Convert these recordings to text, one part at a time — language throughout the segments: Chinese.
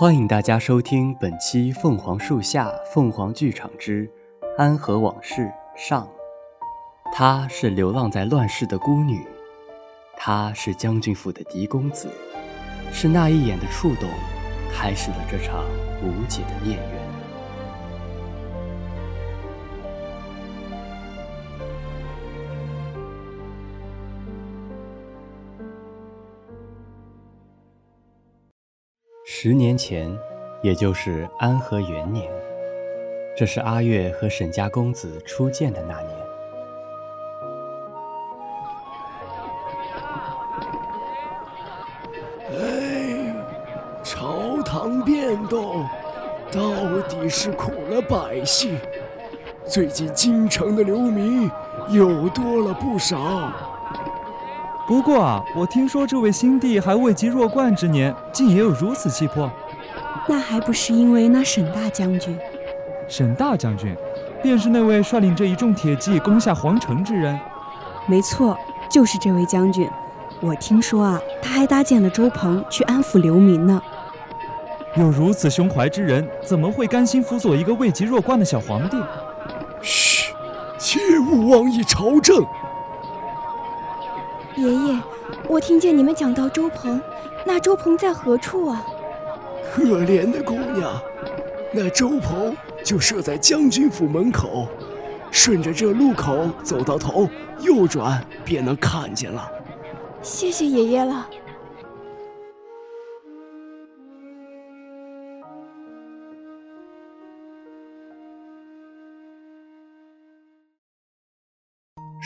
欢迎大家收听本期《凤凰树下凤凰剧场之安和往事上》。她是流浪在乱世的孤女，她是将军府的嫡公子，是那一眼的触动，开始了这场无解的孽缘。十年前，也就是安和元年，这是阿月和沈家公子初见的那年。哎，朝堂变动，到底是苦了百姓。最近京城的流民又多了不少。不过啊，我听说这位新帝还未及弱冠之年，竟也有如此气魄。那还不是因为那沈大将军？沈大将军，便是那位率领着一众铁骑攻下皇城之人。没错，就是这位将军。我听说啊，他还搭建了粥棚去安抚流民呢。有如此胸怀之人，怎么会甘心辅佐一个位极弱冠的小皇帝？嘘，切勿妄议朝政。爷爷，我听见你们讲到周鹏，那周鹏在何处啊？可怜的姑娘，那周鹏就设在将军府门口，顺着这路口走到头，右转便能看见了。谢谢爷爷了。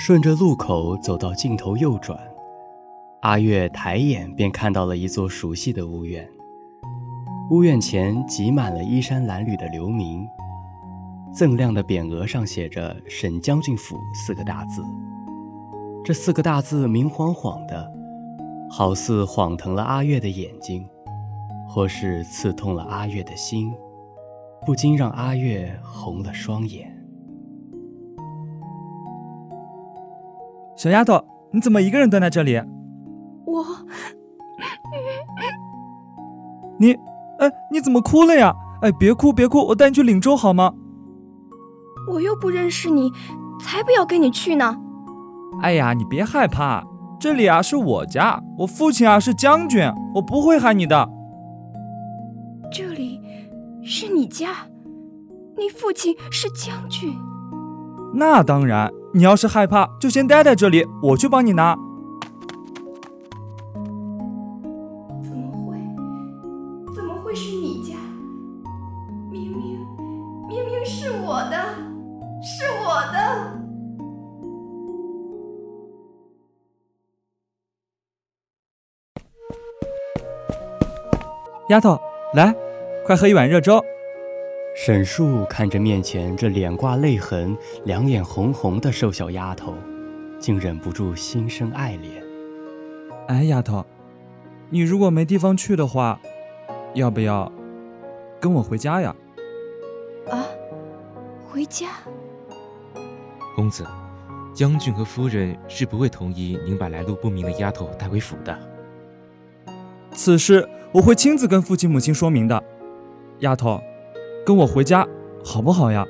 顺着路口走到尽头右转，阿月抬眼便看到了一座熟悉的屋院。屋院前挤满了衣衫褴褛的流民，锃亮的匾额上写着“沈将军府”四个大字。这四个大字明晃晃的，好似晃疼了阿月的眼睛，或是刺痛了阿月的心，不禁让阿月红了双眼。小丫头，你怎么一个人蹲在这里？我，你，哎，你怎么哭了呀？哎，别哭别哭，我带你去领粥好吗？我又不认识你，才不要跟你去呢。哎呀，你别害怕，这里啊是我家，我父亲啊是将军，我不会害你的。这里是你家，你父亲是将军。那当然。你要是害怕，就先待在这里，我去帮你拿。怎么会？怎么会是你家？明明，明明是我的，是我的。丫头，来，快喝一碗热粥。沈树看着面前这脸挂泪痕、两眼红红的瘦小丫头，竟忍不住心生爱怜。哎，丫头，你如果没地方去的话，要不要跟我回家呀？啊，回家？公子，将军和夫人是不会同意您把来路不明的丫头带回府的。此事我会亲自跟父亲母亲说明的，丫头。跟我回家，好不好呀？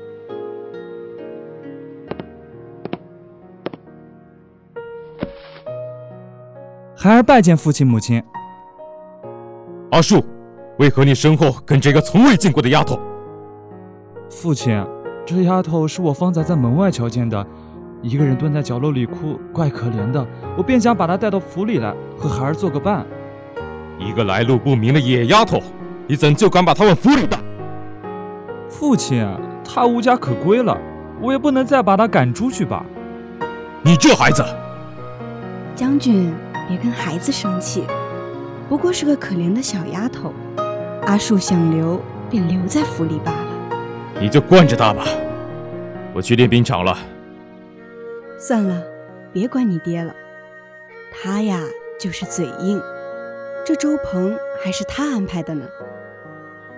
孩儿拜见父亲母亲。阿树，为何你身后跟着一个从未见过的丫头？父亲，这丫头是我方才在门外瞧见的，一个人蹲在角落里哭，怪可怜的。我便想把她带到府里来，和孩儿做个伴。一个来路不明的野丫头，你怎就敢把她往府里带？父亲，他无家可归了，我也不能再把他赶出去吧。你这孩子，将军别跟孩子生气，不过是个可怜的小丫头。阿树想留便留在府里罢了。你就惯着他吧，我去练兵场了。算了，别管你爹了，他呀就是嘴硬。这周鹏还是他安排的呢。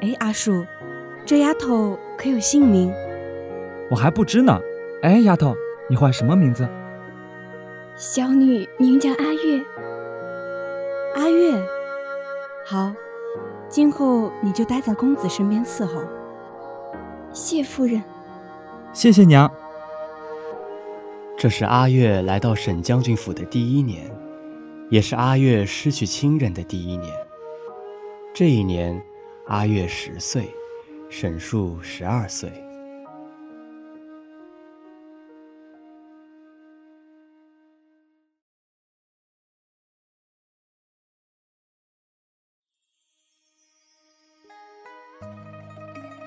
哎，阿树。这丫头可有姓名？我还不知呢。哎，丫头，你唤什么名字？小女名叫阿月。阿月，好，今后你就待在公子身边伺候。谢夫人。谢谢娘。这是阿月来到沈将军府的第一年，也是阿月失去亲人的第一年。这一年，阿月十岁，沈树十二岁。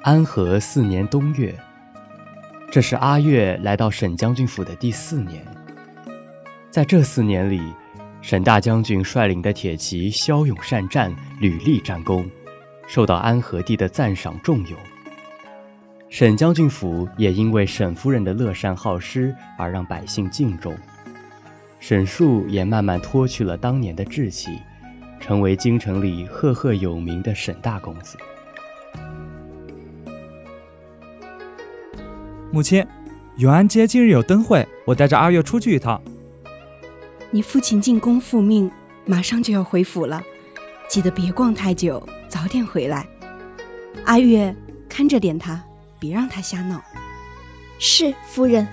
安和四年冬月。这是阿月来到沈将军府的第四年，在这四年里，沈大将军率领的铁骑骁勇善战，屡立战功，受到安和帝的赞赏重用。沈将军府也因为沈夫人的乐善好施而让百姓敬重，沈树也慢慢脱去了当年的稚气，成为京城里赫赫有名的沈大公子。母亲，永安街今日有灯会，我带着阿月出去一趟。你父亲进宫复命，马上就要回府了，记得别逛太久，早点回来。阿月，看着点他，别让他瞎闹。是夫人。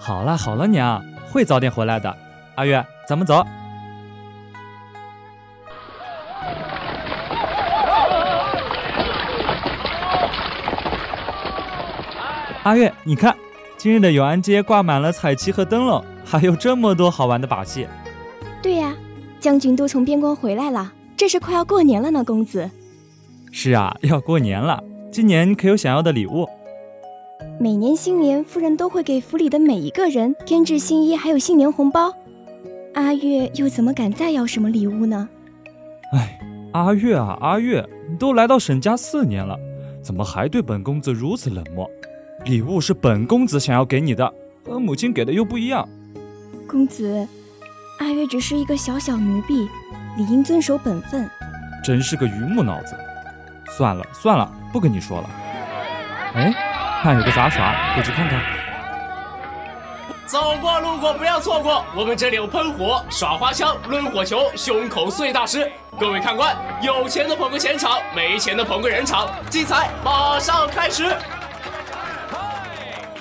好了好了，娘会早点回来的。阿月，咱们走。阿月，你看，今日的永安街挂满了彩旗和灯笼，还有这么多好玩的把戏。对呀，将军都从边关回来了，这是快要过年了呢，公子。是啊，要过年了，今年可有想要的礼物？每年新年，夫人都会给府里的每一个人添置新衣，还有新年红包。阿月又怎么敢再要什么礼物呢？哎，阿月啊，阿月，你都来到沈家四年了，怎么还对本公子如此冷漠？礼物是本公子想要给你的，和母亲给的又不一样。公子，阿月只是一个小小奴婢，理应遵守本分。真是个榆木脑子。算了算了，不跟你说了。哎，看有个杂耍，过去看看。走过路过不要错过，我们这里有喷火、耍花枪、抡火球、胸口碎大石。各位看官，有钱的捧个钱场，没钱的捧个人场，精彩马上开始。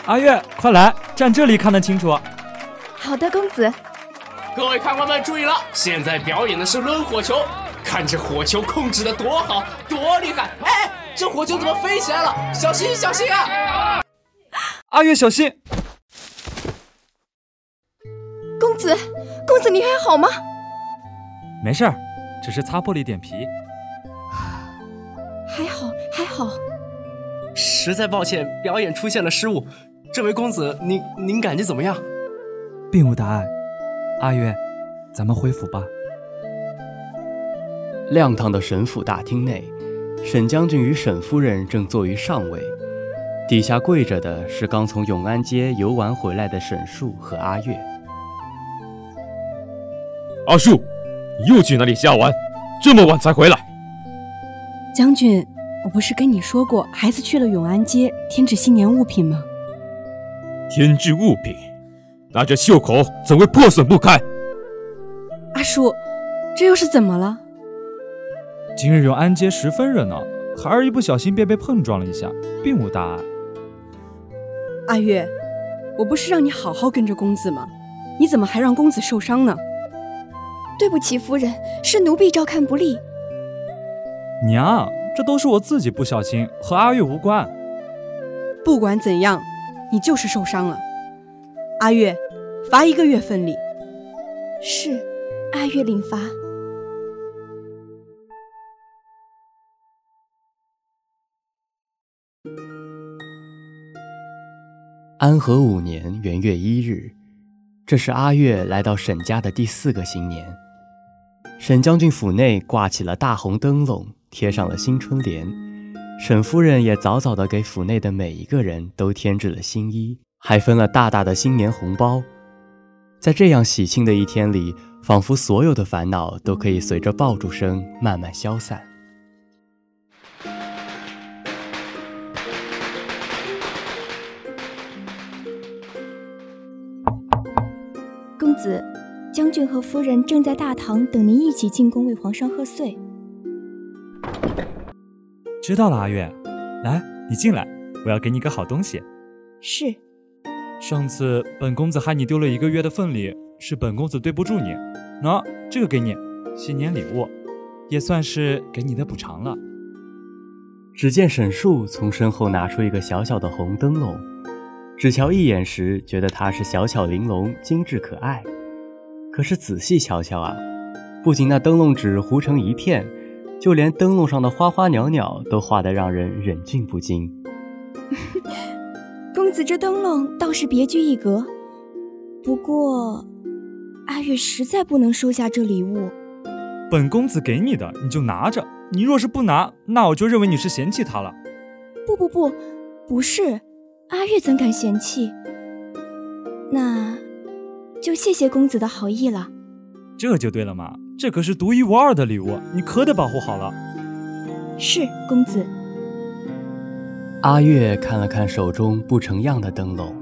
阿月，快来站这里，看得清楚。好的，公子。各位看官们注意了，现在表演的是抡火球，看这火球控制的多好，多厉害！哎，这火球怎么飞起来了？小心，小心啊！阿月，小心！公子，公子，你还好吗？没事儿，只是擦破了一点皮。还好，还好。实在抱歉，表演出现了失误。这位公子，您您感觉怎么样？并无大碍。阿月，咱们回府吧。亮堂的沈府大厅内，沈将军与沈夫人正坐于上位，底下跪着的是刚从永安街游玩回来的沈树和阿月。阿树，你又去哪里瞎玩？这么晚才回来？将军，我不是跟你说过，孩子去了永安街添置新年物品吗？添置物品，那这袖口怎会破损不堪？阿叔，这又是怎么了？今日永安街十分热闹，孩儿一不小心便被碰撞了一下，并无大碍。阿月，我不是让你好好跟着公子吗？你怎么还让公子受伤呢？对不起，夫人，是奴婢照看不力。娘，这都是我自己不小心，和阿月无关。不管怎样。你就是受伤了，阿月，罚一个月份礼。是，阿月领罚。安和五年元月一日，这是阿月来到沈家的第四个新年。沈将军府内挂起了大红灯笼，贴上了新春联。沈夫人也早早的给府内的每一个人都添置了新衣，还分了大大的新年红包。在这样喜庆的一天里，仿佛所有的烦恼都可以随着爆竹声慢慢消散。公子，将军和夫人正在大堂等您一起进宫为皇上贺岁。知道了，阿月。来，你进来，我要给你个好东西。是。上次本公子害你丢了一个月的份礼，是本公子对不住你。喏，这个给你，新年礼物，也算是给你的补偿了。只见沈树从身后拿出一个小小的红灯笼，只瞧一眼时，觉得它是小巧玲珑、精致可爱。可是仔细瞧瞧啊，不仅那灯笼纸糊成一片。就连灯笼上的花花鸟鸟都画得让人忍俊不禁。公子这灯笼倒是别具一格，不过阿月实在不能收下这礼物。本公子给你的，你就拿着。你若是不拿，那我就认为你是嫌弃他了。不不不，不是，阿月怎敢嫌弃？那就谢谢公子的好意了。这就对了嘛。这可是独一无二的礼物，你可得保护好了。是公子。阿月看了看手中不成样的灯笼，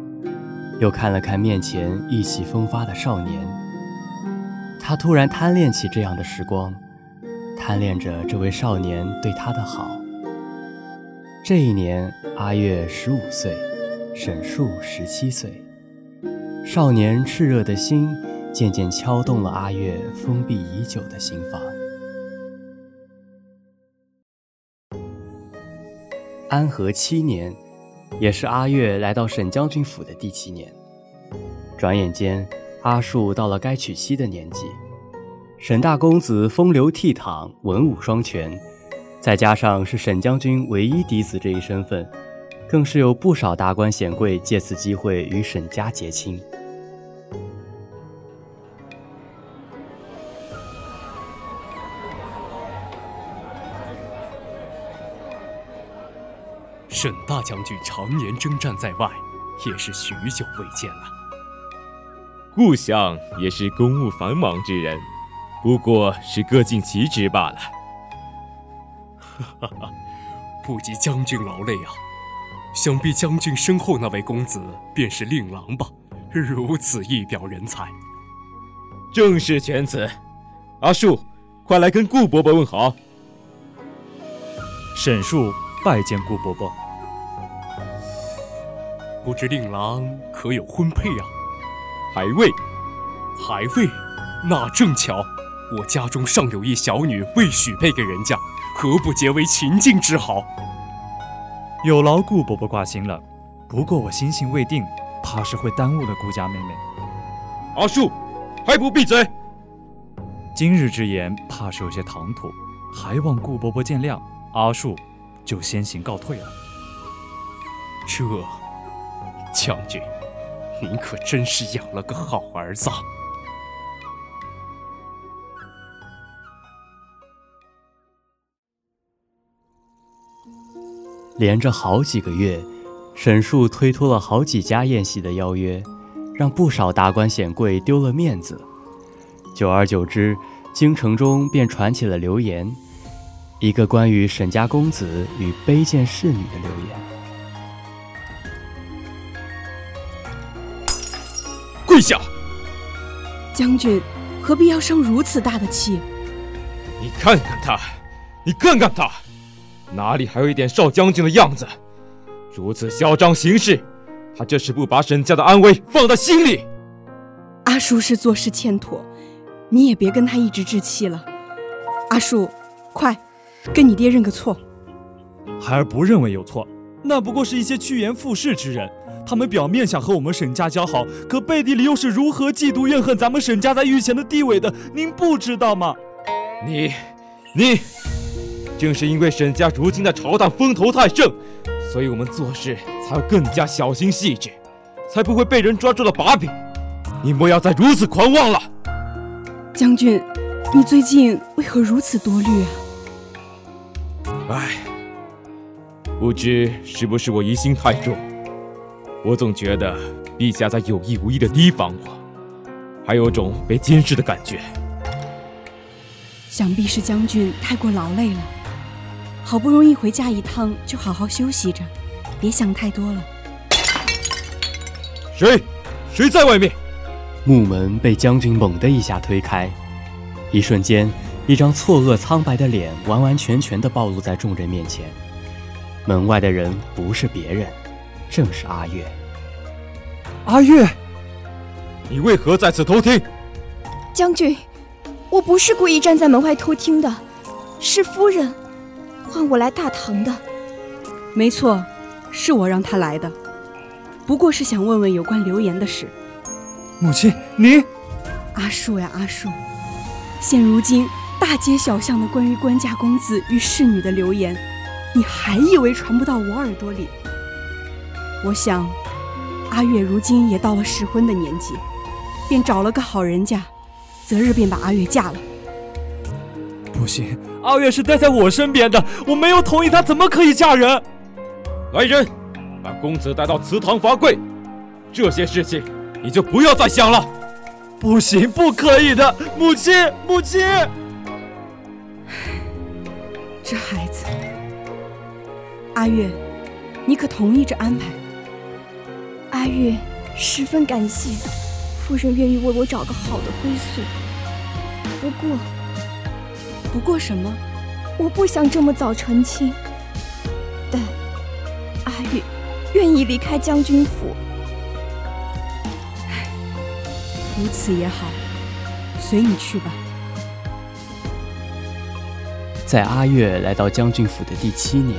又看了看面前意气风发的少年，他突然贪恋起这样的时光，贪恋着这位少年对他的好。这一年，阿月十五岁，沈树十七岁，少年炽热的心。渐渐敲动了阿月封闭已久的心房。安和七年，也是阿月来到沈将军府的第七年。转眼间，阿树到了该娶妻的年纪。沈大公子风流倜傥，文武双全，再加上是沈将军唯一嫡子这一身份，更是有不少达官显贵借此机会与沈家结亲。沈大将军常年征战在外，也是许久未见了。故乡也是公务繁忙之人，不过是各尽其职罢了。哈哈，不及将军劳累啊！想必将军身后那位公子便是令郎吧？如此一表人才，正是犬子。阿树，快来跟顾伯伯问好。沈树拜见顾伯伯。不知令郎可有婚配啊？还未，还未，那正巧，我家中尚有一小女未许配给人家，何不结为秦晋之好？有劳顾伯伯挂心了，不过我心性未定，怕是会耽误了顾家妹妹。阿树，还不闭嘴！今日之言，怕是有些唐突，还望顾伯伯见谅。阿树，就先行告退了。这。将军，您可真是养了个好儿子。连着好几个月，沈树推脱了好几家宴席的邀约，让不少达官显贵丢了面子。久而久之，京城中便传起了流言，一个关于沈家公子与卑贱侍女的流言。跪下！将军何必要生如此大的气？你看看他，你看看他，哪里还有一点少将军的样子？如此嚣张行事，他这是不把沈家的安危放在心里。阿叔是做事欠妥，你也别跟他一直置气了。阿叔，快跟你爹认个错。孩儿不认为有错，那不过是一些趋炎附势之人。他们表面想和我们沈家交好，可背地里又是如何嫉妒怨恨咱们沈家在御前的地位的？您不知道吗？你，你，正是因为沈家如今在朝堂风头太盛，所以我们做事才要更加小心细致，才不会被人抓住了把柄。你莫要再如此狂妄了。将军，你最近为何如此多虑啊？唉，不知是不是我疑心太重。我总觉得陛下在有意无意的提防我，还有种被监视的感觉。想必是将军太过劳累了，好不容易回家一趟，就好好休息着，别想太多了。谁？谁在外面？木门被将军猛地一下推开，一瞬间，一张错愕苍白的脸完完全全地暴露在众人面前。门外的人不是别人，正是阿月。阿月，你为何在此偷听？将军，我不是故意站在门外偷听的，是夫人唤我来大堂的。没错，是我让他来的，不过是想问问有关流言的事。母亲，你，阿树呀阿树，现如今大街小巷的关于官家公子与侍女的流言。你还以为传不到我耳朵里？我想，阿月如今也到了适婚的年纪，便找了个好人家，择日便把阿月嫁了。不行，阿月是待在我身边的，我没有同意她，怎么可以嫁人？来人，把公子带到祠堂罚跪。这些事情你就不要再想了。不行，不可以的，母亲，母亲。这孩子。阿月，你可同意这安排？阿月十分感谢夫人愿意为我找个好的归宿。不过，不过什么？我不想这么早成亲，但阿月愿意离开将军府。如此也好，随你去吧。在阿月来到将军府的第七年。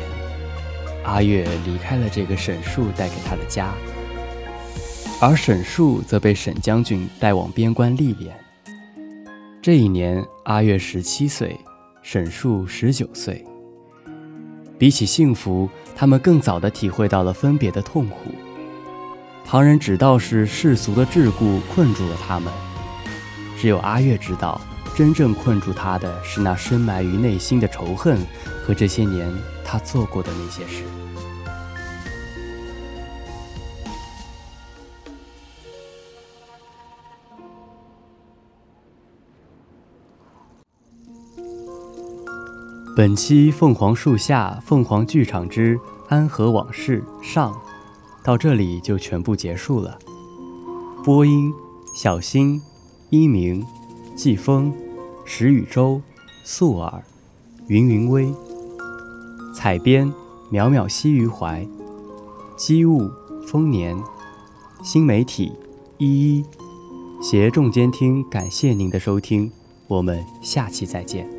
阿月离开了这个沈树带给他的家，而沈树则被沈将军带往边关历练。这一年，阿月十七岁，沈树十九岁。比起幸福，他们更早地体会到了分别的痛苦。旁人只道是世俗的桎梏困住了他们，只有阿月知道，真正困住他的是那深埋于内心的仇恨和这些年。他做过的那些事。本期《凤凰树下凤凰剧场之安和往事》上，到这里就全部结束了。播音：小新、一鸣、季风、石宇洲、素儿、云云微。采编：渺渺兮于怀，机物：丰年，新媒体：一一，携众监听，感谢您的收听，我们下期再见。